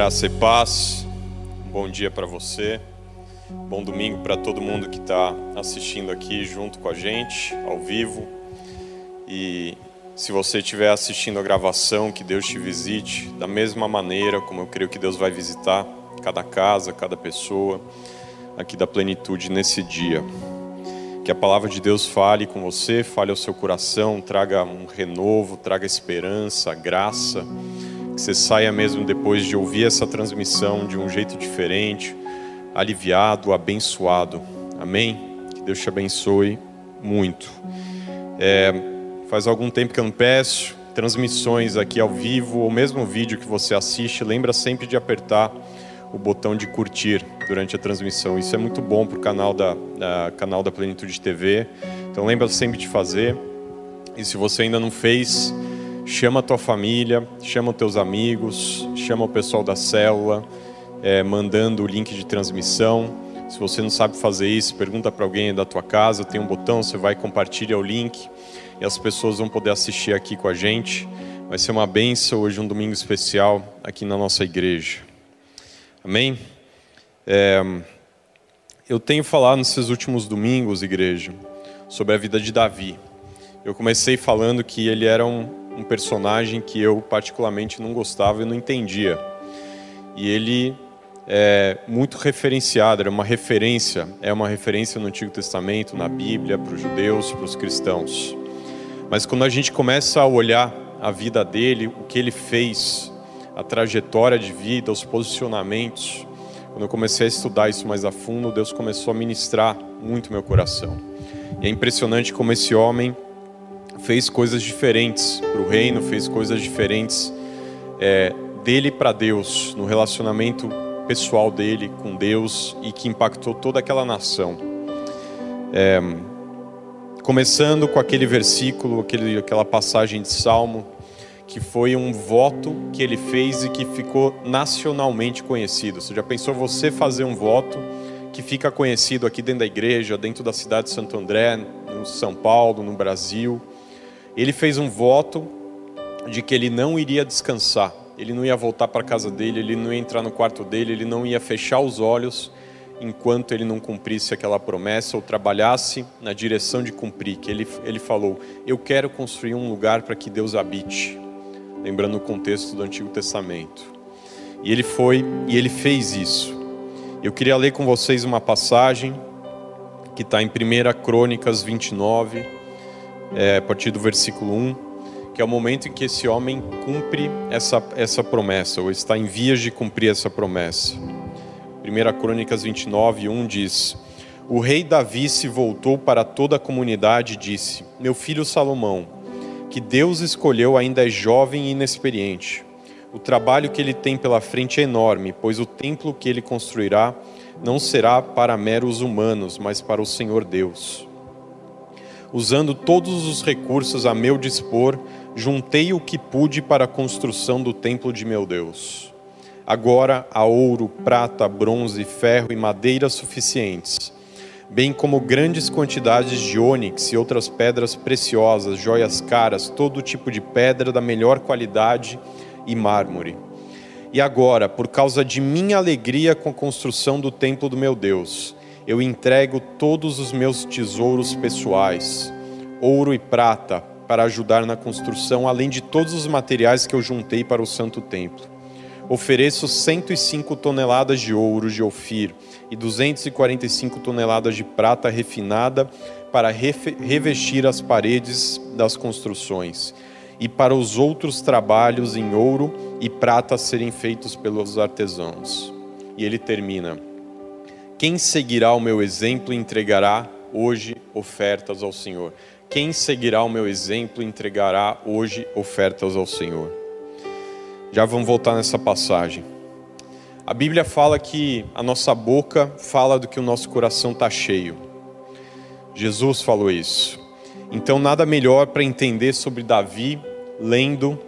Graça e paz, bom dia para você, bom domingo para todo mundo que está assistindo aqui junto com a gente, ao vivo. E se você estiver assistindo a gravação, que Deus te visite da mesma maneira como eu creio que Deus vai visitar cada casa, cada pessoa aqui da plenitude nesse dia. Que a palavra de Deus fale com você, fale ao seu coração, traga um renovo, traga esperança, graça que você saia mesmo depois de ouvir essa transmissão de um jeito diferente, aliviado, abençoado. Amém? Que Deus te abençoe muito. É, faz algum tempo que eu não peço transmissões aqui ao vivo, ou mesmo vídeo que você assiste, lembra sempre de apertar o botão de curtir durante a transmissão. Isso é muito bom para o canal da, da, canal da Plenitude TV. Então lembra sempre de fazer. E se você ainda não fez, chama a tua família, chama os teus amigos, chama o pessoal da célula, é, mandando o link de transmissão. Se você não sabe fazer isso, pergunta para alguém da tua casa, tem um botão, você vai compartilhar o link e as pessoas vão poder assistir aqui com a gente. Vai ser uma benção hoje, um domingo especial aqui na nossa igreja. Amém? É, eu tenho falado nesses últimos domingos, igreja, sobre a vida de Davi. Eu comecei falando que ele era um, um personagem que eu particularmente não gostava e não entendia. E ele é muito referenciado, era uma referência, é uma referência no Antigo Testamento, na Bíblia, para os judeus, para os cristãos. Mas quando a gente começa a olhar a vida dele, o que ele fez, a trajetória de vida, os posicionamentos, quando eu comecei a estudar isso mais a fundo, Deus começou a ministrar muito meu coração. E é impressionante como esse homem fez coisas diferentes para o reino, fez coisas diferentes é, dele para Deus, no relacionamento pessoal dele com Deus e que impactou toda aquela nação. É, começando com aquele versículo, aquele, aquela passagem de Salmo, que foi um voto que ele fez e que ficou nacionalmente conhecido. Você já pensou você fazer um voto que fica conhecido aqui dentro da igreja, dentro da cidade de Santo André, no São Paulo, no Brasil? Ele fez um voto de que ele não iria descansar, ele não ia voltar para a casa dele, ele não ia entrar no quarto dele, ele não ia fechar os olhos enquanto ele não cumprisse aquela promessa ou trabalhasse na direção de cumprir. Que ele, ele falou: Eu quero construir um lugar para que Deus habite. Lembrando o contexto do Antigo Testamento. E ele foi e ele fez isso. Eu queria ler com vocês uma passagem que está em 1 Crônicas 29 é, a partir do versículo 1, que é o momento em que esse homem cumpre essa, essa promessa, ou está em vias de cumprir essa promessa. 1 Crônicas 29, 1 diz: O rei Davi se voltou para toda a comunidade e disse: Meu filho Salomão, que Deus escolheu ainda é jovem e inexperiente. O trabalho que ele tem pela frente é enorme, pois o templo que ele construirá não será para meros humanos, mas para o Senhor Deus usando todos os recursos a meu dispor, juntei o que pude para a construção do templo de meu Deus. Agora há ouro, prata, bronze, ferro e madeira suficientes, bem como grandes quantidades de ônix e outras pedras preciosas, joias caras, todo tipo de pedra da melhor qualidade e mármore. E agora, por causa de minha alegria com a construção do templo do meu Deus, eu entrego todos os meus tesouros pessoais, ouro e prata, para ajudar na construção, além de todos os materiais que eu juntei para o santo templo. Ofereço 105 toneladas de ouro de Ofir e 245 toneladas de prata refinada para revestir as paredes das construções e para os outros trabalhos em ouro e prata serem feitos pelos artesãos. E ele termina: quem seguirá o meu exemplo entregará hoje ofertas ao Senhor? Quem seguirá o meu exemplo entregará hoje ofertas ao Senhor? Já vamos voltar nessa passagem. A Bíblia fala que a nossa boca fala do que o nosso coração está cheio. Jesus falou isso. Então, nada melhor para entender sobre Davi lendo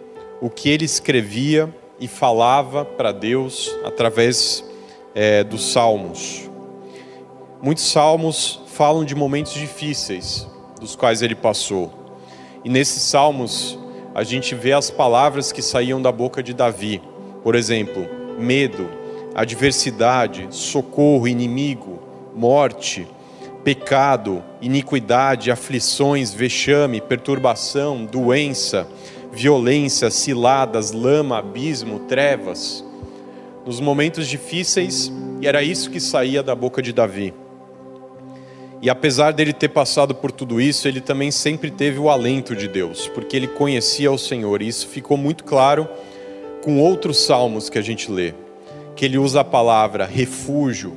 o que ele escrevia e falava para Deus através é, dos salmos. Muitos salmos falam de momentos difíceis dos quais ele passou. E nesses salmos a gente vê as palavras que saíam da boca de Davi. Por exemplo, medo, adversidade, socorro, inimigo, morte, pecado, iniquidade, aflições, vexame, perturbação, doença, violência, ciladas, lama, abismo, trevas. Nos momentos difíceis, e era isso que saía da boca de Davi. E apesar dele ter passado por tudo isso, ele também sempre teve o alento de Deus, porque ele conhecia o Senhor. E isso ficou muito claro com outros salmos que a gente lê, que ele usa a palavra refúgio,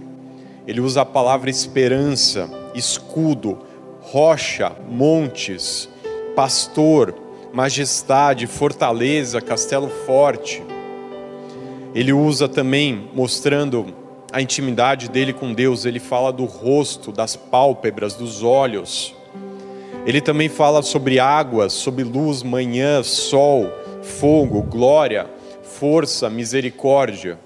ele usa a palavra esperança, escudo, rocha, montes, pastor, majestade, fortaleza, castelo forte. Ele usa também, mostrando a intimidade dele com Deus, ele fala do rosto, das pálpebras, dos olhos. Ele também fala sobre águas, sobre luz, manhã, sol, fogo, glória, força, misericórdia.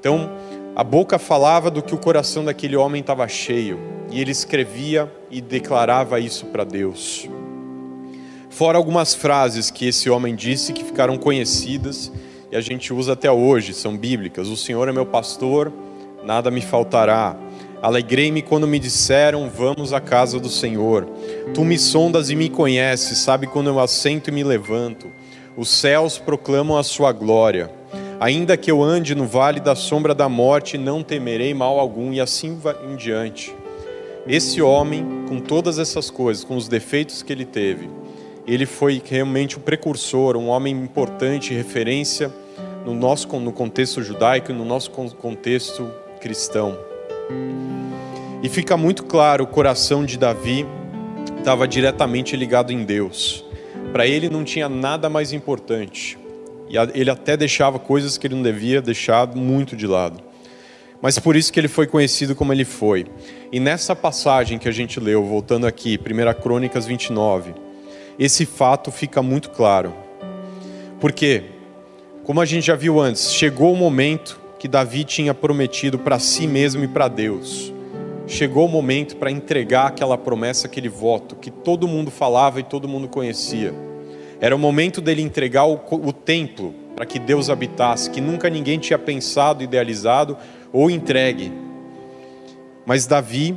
Então, a boca falava do que o coração daquele homem estava cheio, e ele escrevia e declarava isso para Deus. Fora algumas frases que esse homem disse que ficaram conhecidas e a gente usa até hoje, são bíblicas. O Senhor é meu pastor, nada me faltará. Alegrei-me quando me disseram: Vamos à casa do Senhor. Tu me sondas e me conheces, sabe quando eu assento e me levanto. Os céus proclamam a sua glória. Ainda que eu ande no vale da sombra da morte, não temerei mal algum, e assim em diante. Esse homem, com todas essas coisas, com os defeitos que ele teve, ele foi realmente um precursor, um homem importante, referência no nosso no contexto judaico no nosso contexto cristão. E fica muito claro, o coração de Davi estava diretamente ligado em Deus. Para ele não tinha nada mais importante. E ele até deixava coisas que ele não devia deixar muito de lado. Mas por isso que ele foi conhecido como ele foi. E nessa passagem que a gente leu, voltando aqui, 1 Crônicas 29, esse fato fica muito claro. Porque, como a gente já viu antes, chegou o momento que Davi tinha prometido para si mesmo e para Deus. Chegou o momento para entregar aquela promessa, aquele voto que todo mundo falava e todo mundo conhecia era o momento dele entregar o, o templo para que Deus habitasse, que nunca ninguém tinha pensado, idealizado ou entregue. Mas Davi,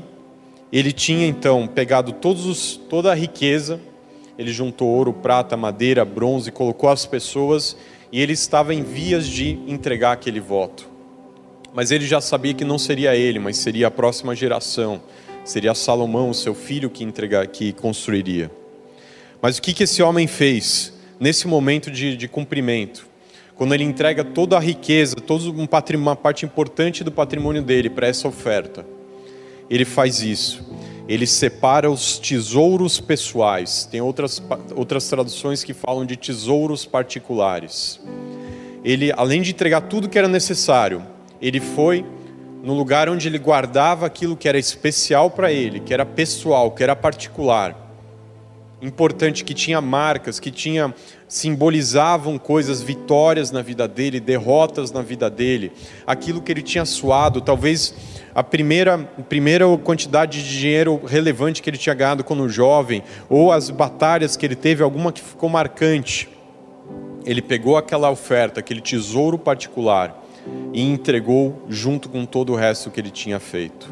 ele tinha então pegado os, toda a riqueza, ele juntou ouro, prata, madeira, bronze, colocou as pessoas e ele estava em vias de entregar aquele voto. Mas ele já sabia que não seria ele, mas seria a próxima geração, seria Salomão, seu filho, que entregar, que construiria. Mas o que, que esse homem fez nesse momento de, de cumprimento? Quando ele entrega toda a riqueza, toda uma parte importante do patrimônio dele para essa oferta, ele faz isso. Ele separa os tesouros pessoais. Tem outras, outras traduções que falam de tesouros particulares. Ele, além de entregar tudo que era necessário, ele foi no lugar onde ele guardava aquilo que era especial para ele, que era pessoal, que era particular importante que tinha marcas, que tinha simbolizavam coisas, vitórias na vida dele, derrotas na vida dele, aquilo que ele tinha suado, talvez a primeira, primeira quantidade de dinheiro relevante que ele tinha ganhado quando jovem, ou as batalhas que ele teve, alguma que ficou marcante. Ele pegou aquela oferta, aquele tesouro particular e entregou junto com todo o resto que ele tinha feito.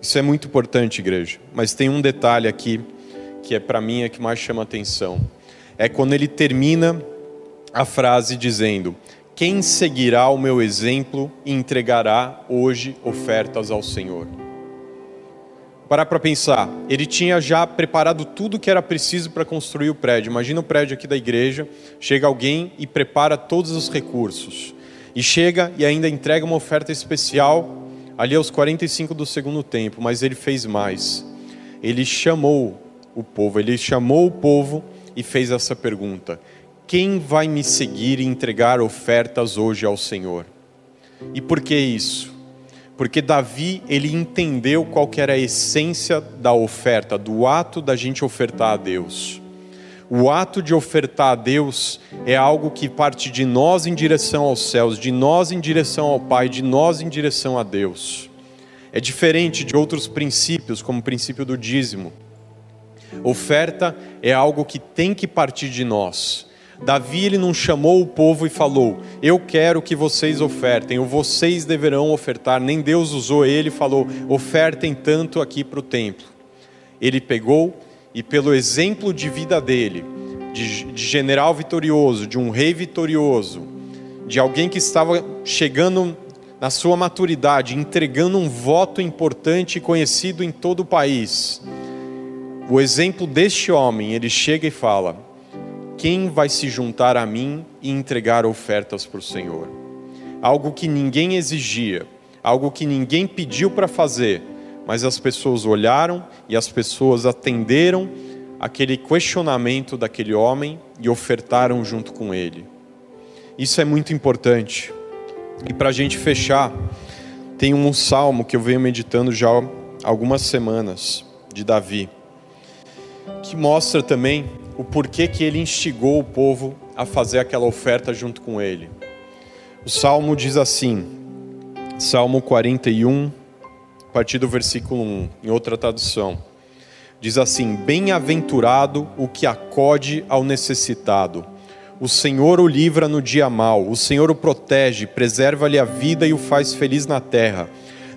Isso é muito importante, igreja. Mas tem um detalhe aqui que é para mim é que mais chama atenção. É quando ele termina a frase dizendo: Quem seguirá o meu exemplo e entregará hoje ofertas ao Senhor? Parar para pensar, ele tinha já preparado tudo que era preciso para construir o prédio. Imagina o prédio aqui da igreja, chega alguém e prepara todos os recursos. E chega e ainda entrega uma oferta especial ali aos 45 do segundo tempo, mas ele fez mais. Ele chamou o povo, ele chamou o povo e fez essa pergunta: Quem vai me seguir e entregar ofertas hoje ao Senhor? E por que isso? Porque Davi, ele entendeu qual era a essência da oferta, do ato da gente ofertar a Deus. O ato de ofertar a Deus é algo que parte de nós em direção aos céus, de nós em direção ao Pai, de nós em direção a Deus. É diferente de outros princípios, como o princípio do dízimo. Oferta é algo que tem que partir de nós. Davi ele não chamou o povo e falou: "Eu quero que vocês ofertem, ou vocês deverão ofertar". Nem Deus usou ele e falou: "Ofertem tanto aqui para o templo". Ele pegou e pelo exemplo de vida dele, de, de general vitorioso, de um rei vitorioso, de alguém que estava chegando na sua maturidade, entregando um voto importante e conhecido em todo o país. O exemplo deste homem, ele chega e fala: Quem vai se juntar a mim e entregar ofertas para o Senhor? Algo que ninguém exigia, algo que ninguém pediu para fazer, mas as pessoas olharam e as pessoas atenderam aquele questionamento daquele homem e ofertaram junto com ele. Isso é muito importante. E para a gente fechar, tem um salmo que eu venho meditando já há algumas semanas, de Davi, que mostra também o porquê que ele instigou o povo a fazer aquela oferta junto com ele. O salmo diz assim, Salmo 41, a partir do versículo 1, em outra tradução. Diz assim: Bem-aventurado o que acode ao necessitado o Senhor o livra no dia mau, o Senhor o protege, preserva-lhe a vida e o faz feliz na terra.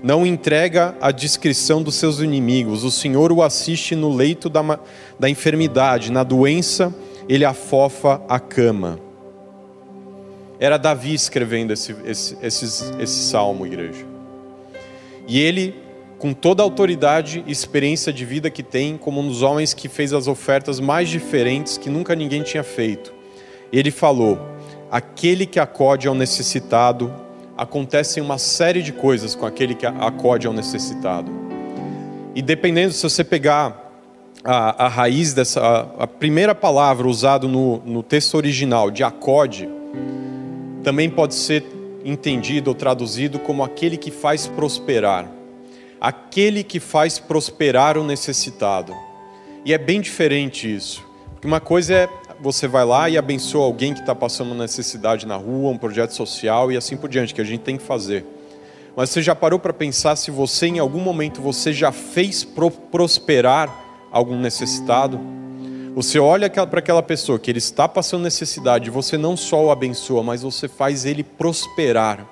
Não entrega a discrição dos seus inimigos, o Senhor o assiste no leito da, da enfermidade, na doença, ele afofa a cama. Era Davi escrevendo esse, esse, esse, esse salmo, igreja. E ele, com toda a autoridade e experiência de vida que tem, como um dos homens que fez as ofertas mais diferentes que nunca ninguém tinha feito ele falou: aquele que acode ao necessitado, acontecem uma série de coisas com aquele que acode ao necessitado. E dependendo, se você pegar a, a raiz dessa, a, a primeira palavra usada no, no texto original, de acode, também pode ser entendido ou traduzido como aquele que faz prosperar. Aquele que faz prosperar o necessitado. E é bem diferente isso. Porque uma coisa é você vai lá e abençoa alguém que está passando necessidade na rua, um projeto social e assim por diante, que a gente tem que fazer. Mas você já parou para pensar se você, em algum momento, você já fez pro prosperar algum necessitado? Você olha para aquela pessoa que ele está passando necessidade, você não só o abençoa, mas você faz ele prosperar.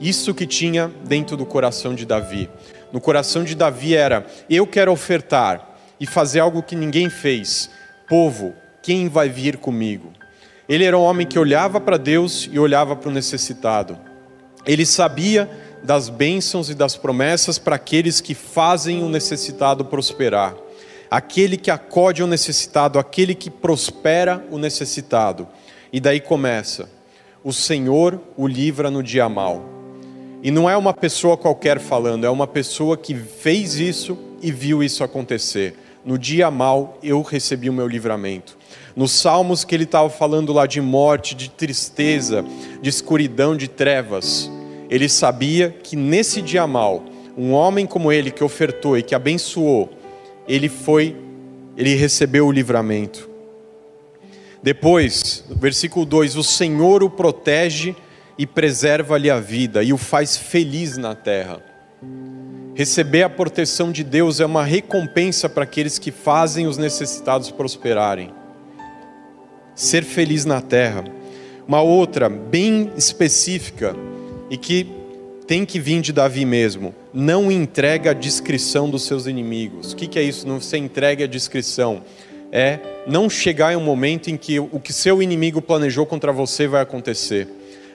Isso que tinha dentro do coração de Davi. No coração de Davi era: eu quero ofertar e fazer algo que ninguém fez. Povo, quem vai vir comigo? Ele era um homem que olhava para Deus e olhava para o necessitado. Ele sabia das bênçãos e das promessas para aqueles que fazem o necessitado prosperar. Aquele que acode ao necessitado, aquele que prospera o necessitado. E daí começa: o Senhor o livra no dia mal. E não é uma pessoa qualquer falando, é uma pessoa que fez isso e viu isso acontecer. No dia mal eu recebi o meu livramento. Nos salmos que ele estava falando lá de morte, de tristeza, de escuridão, de trevas, ele sabia que nesse dia mal, um homem como ele que ofertou e que abençoou, ele foi, ele recebeu o livramento. Depois, versículo 2: O Senhor o protege e preserva-lhe a vida e o faz feliz na terra. Receber a proteção de Deus é uma recompensa para aqueles que fazem os necessitados prosperarem. Ser feliz na terra. Uma outra, bem específica, e que tem que vir de Davi mesmo. Não entrega a descrição dos seus inimigos. O que é isso? Não se entrega a descrição. É não chegar em um momento em que o que seu inimigo planejou contra você vai acontecer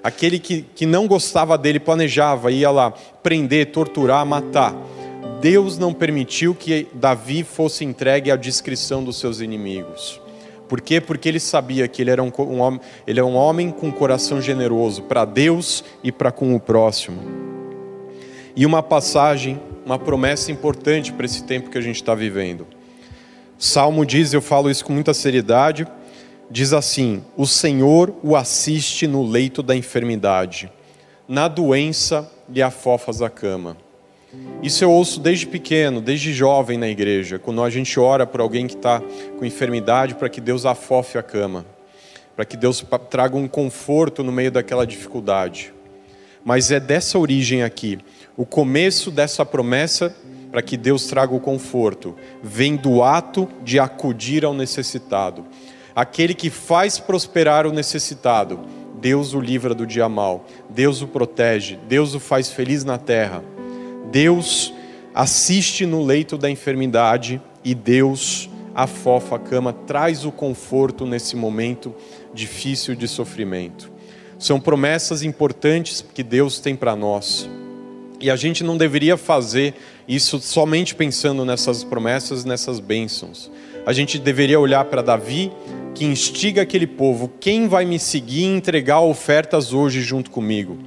aquele que, que não gostava dele planejava, ia lá prender, torturar, matar. Deus não permitiu que Davi fosse entregue à descrição dos seus inimigos. Por quê? Porque ele sabia que ele era um, um homem, ele é um homem com um coração generoso para Deus e para com o próximo. E uma passagem, uma promessa importante para esse tempo que a gente está vivendo. O Salmo diz, eu falo isso com muita seriedade, diz assim: O Senhor o assiste no leito da enfermidade, na doença lhe afofas a cama. Isso eu ouço desde pequeno, desde jovem na igreja, quando a gente ora por alguém que está com enfermidade, para que Deus afofe a cama, para que Deus traga um conforto no meio daquela dificuldade. Mas é dessa origem aqui, o começo dessa promessa para que Deus traga o conforto, vem do ato de acudir ao necessitado Aquele que faz prosperar o necessitado, Deus o livra do dia mal, Deus o protege, Deus o faz feliz na terra. Deus assiste no leito da enfermidade e Deus afofa a cama, traz o conforto nesse momento difícil de sofrimento. São promessas importantes que Deus tem para nós. E a gente não deveria fazer isso somente pensando nessas promessas, nessas bênçãos. A gente deveria olhar para Davi, que instiga aquele povo: quem vai me seguir e entregar ofertas hoje junto comigo?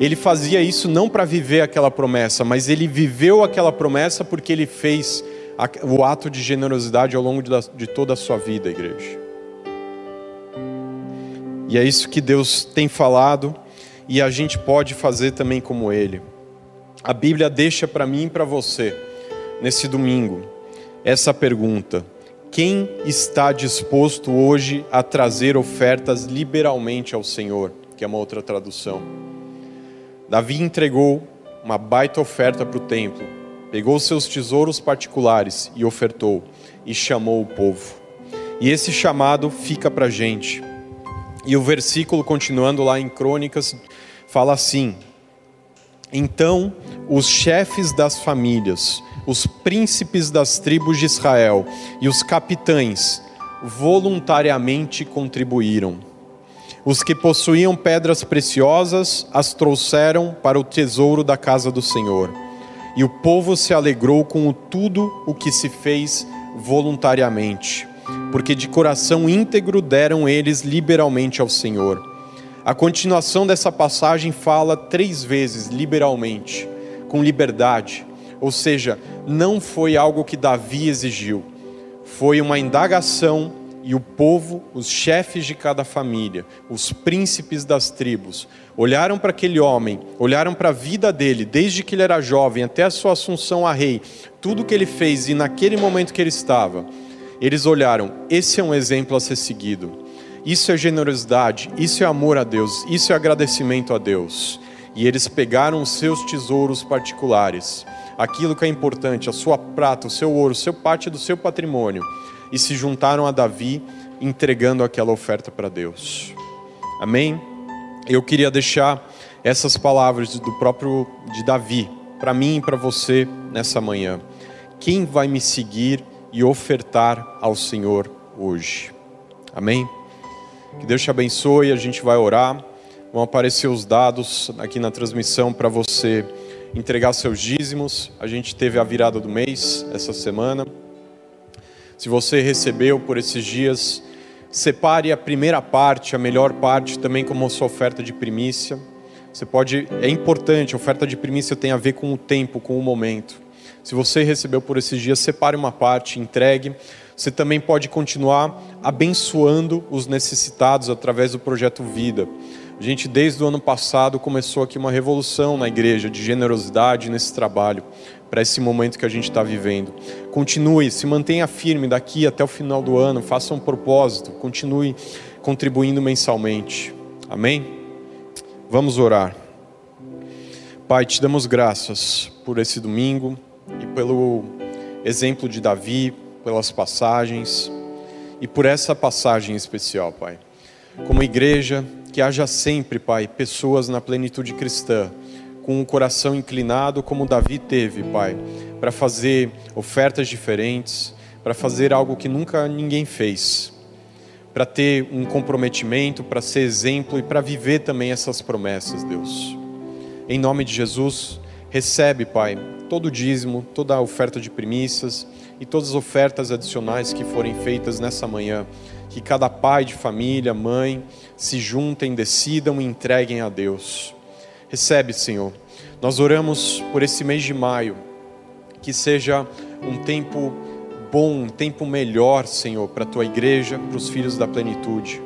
Ele fazia isso não para viver aquela promessa, mas ele viveu aquela promessa porque ele fez o ato de generosidade ao longo de toda a sua vida, igreja. E é isso que Deus tem falado e a gente pode fazer também como Ele. A Bíblia deixa para mim e para você, nesse domingo, essa pergunta: quem está disposto hoje a trazer ofertas liberalmente ao Senhor? Que é uma outra tradução. Davi entregou uma baita oferta para o templo, pegou seus tesouros particulares e ofertou, e chamou o povo. E esse chamado fica para a gente. E o versículo, continuando lá em Crônicas, fala assim: Então os chefes das famílias, os príncipes das tribos de Israel e os capitães voluntariamente contribuíram. Os que possuíam pedras preciosas as trouxeram para o tesouro da casa do Senhor e o povo se alegrou com tudo o que se fez voluntariamente, porque de coração íntegro deram eles liberalmente ao Senhor. A continuação dessa passagem fala três vezes liberalmente, com liberdade, ou seja, não foi algo que Davi exigiu, foi uma indagação e o povo, os chefes de cada família, os príncipes das tribos, olharam para aquele homem, olharam para a vida dele, desde que ele era jovem até a sua assunção a rei, tudo que ele fez e naquele momento que ele estava, eles olharam: esse é um exemplo a ser seguido. Isso é generosidade, isso é amor a Deus, isso é agradecimento a Deus. E eles pegaram os seus tesouros particulares, aquilo que é importante, a sua prata, o seu ouro, seu parte do seu patrimônio e se juntaram a Davi, entregando aquela oferta para Deus. Amém? Eu queria deixar essas palavras do próprio de Davi para mim e para você nessa manhã. Quem vai me seguir e ofertar ao Senhor hoje? Amém? Que Deus te abençoe, a gente vai orar. Vão aparecer os dados aqui na transmissão para você entregar seus dízimos. A gente teve a virada do mês essa semana. Se você recebeu por esses dias, separe a primeira parte, a melhor parte, também como sua oferta de primícia. Você pode, é importante, a oferta de primícia tem a ver com o tempo, com o momento. Se você recebeu por esses dias, separe uma parte, entregue. Você também pode continuar abençoando os necessitados através do projeto Vida. A gente, desde o ano passado, começou aqui uma revolução na igreja de generosidade nesse trabalho para esse momento que a gente está vivendo. Continue, se mantenha firme daqui até o final do ano, faça um propósito, continue contribuindo mensalmente. Amém? Vamos orar. Pai, te damos graças por esse domingo e pelo exemplo de Davi, pelas passagens e por essa passagem especial, Pai. Como igreja, que haja sempre, Pai, pessoas na plenitude cristã com o coração inclinado como Davi teve, Pai, para fazer ofertas diferentes, para fazer algo que nunca ninguém fez, para ter um comprometimento, para ser exemplo e para viver também essas promessas, Deus. Em nome de Jesus, recebe, Pai, todo o dízimo, toda a oferta de primícias e todas as ofertas adicionais que forem feitas nessa manhã. Que cada pai de família, mãe, se juntem, decidam e entreguem a Deus. Recebe, Senhor. Nós oramos por esse mês de maio, que seja um tempo bom, um tempo melhor, Senhor, para a tua igreja, para os filhos da plenitude.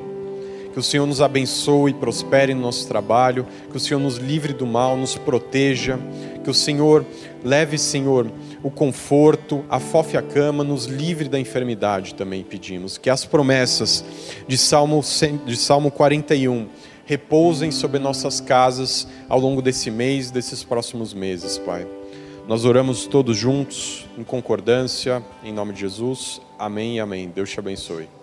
Que o Senhor nos abençoe e prospere no nosso trabalho, que o Senhor nos livre do mal, nos proteja, que o Senhor leve, Senhor, o conforto, afofe a cama, nos livre da enfermidade também pedimos. Que as promessas de Salmo, de Salmo 41 repousem sobre nossas casas ao longo desse mês, desses próximos meses, Pai. Nós oramos todos juntos, em concordância, em nome de Jesus. Amém e amém. Deus te abençoe.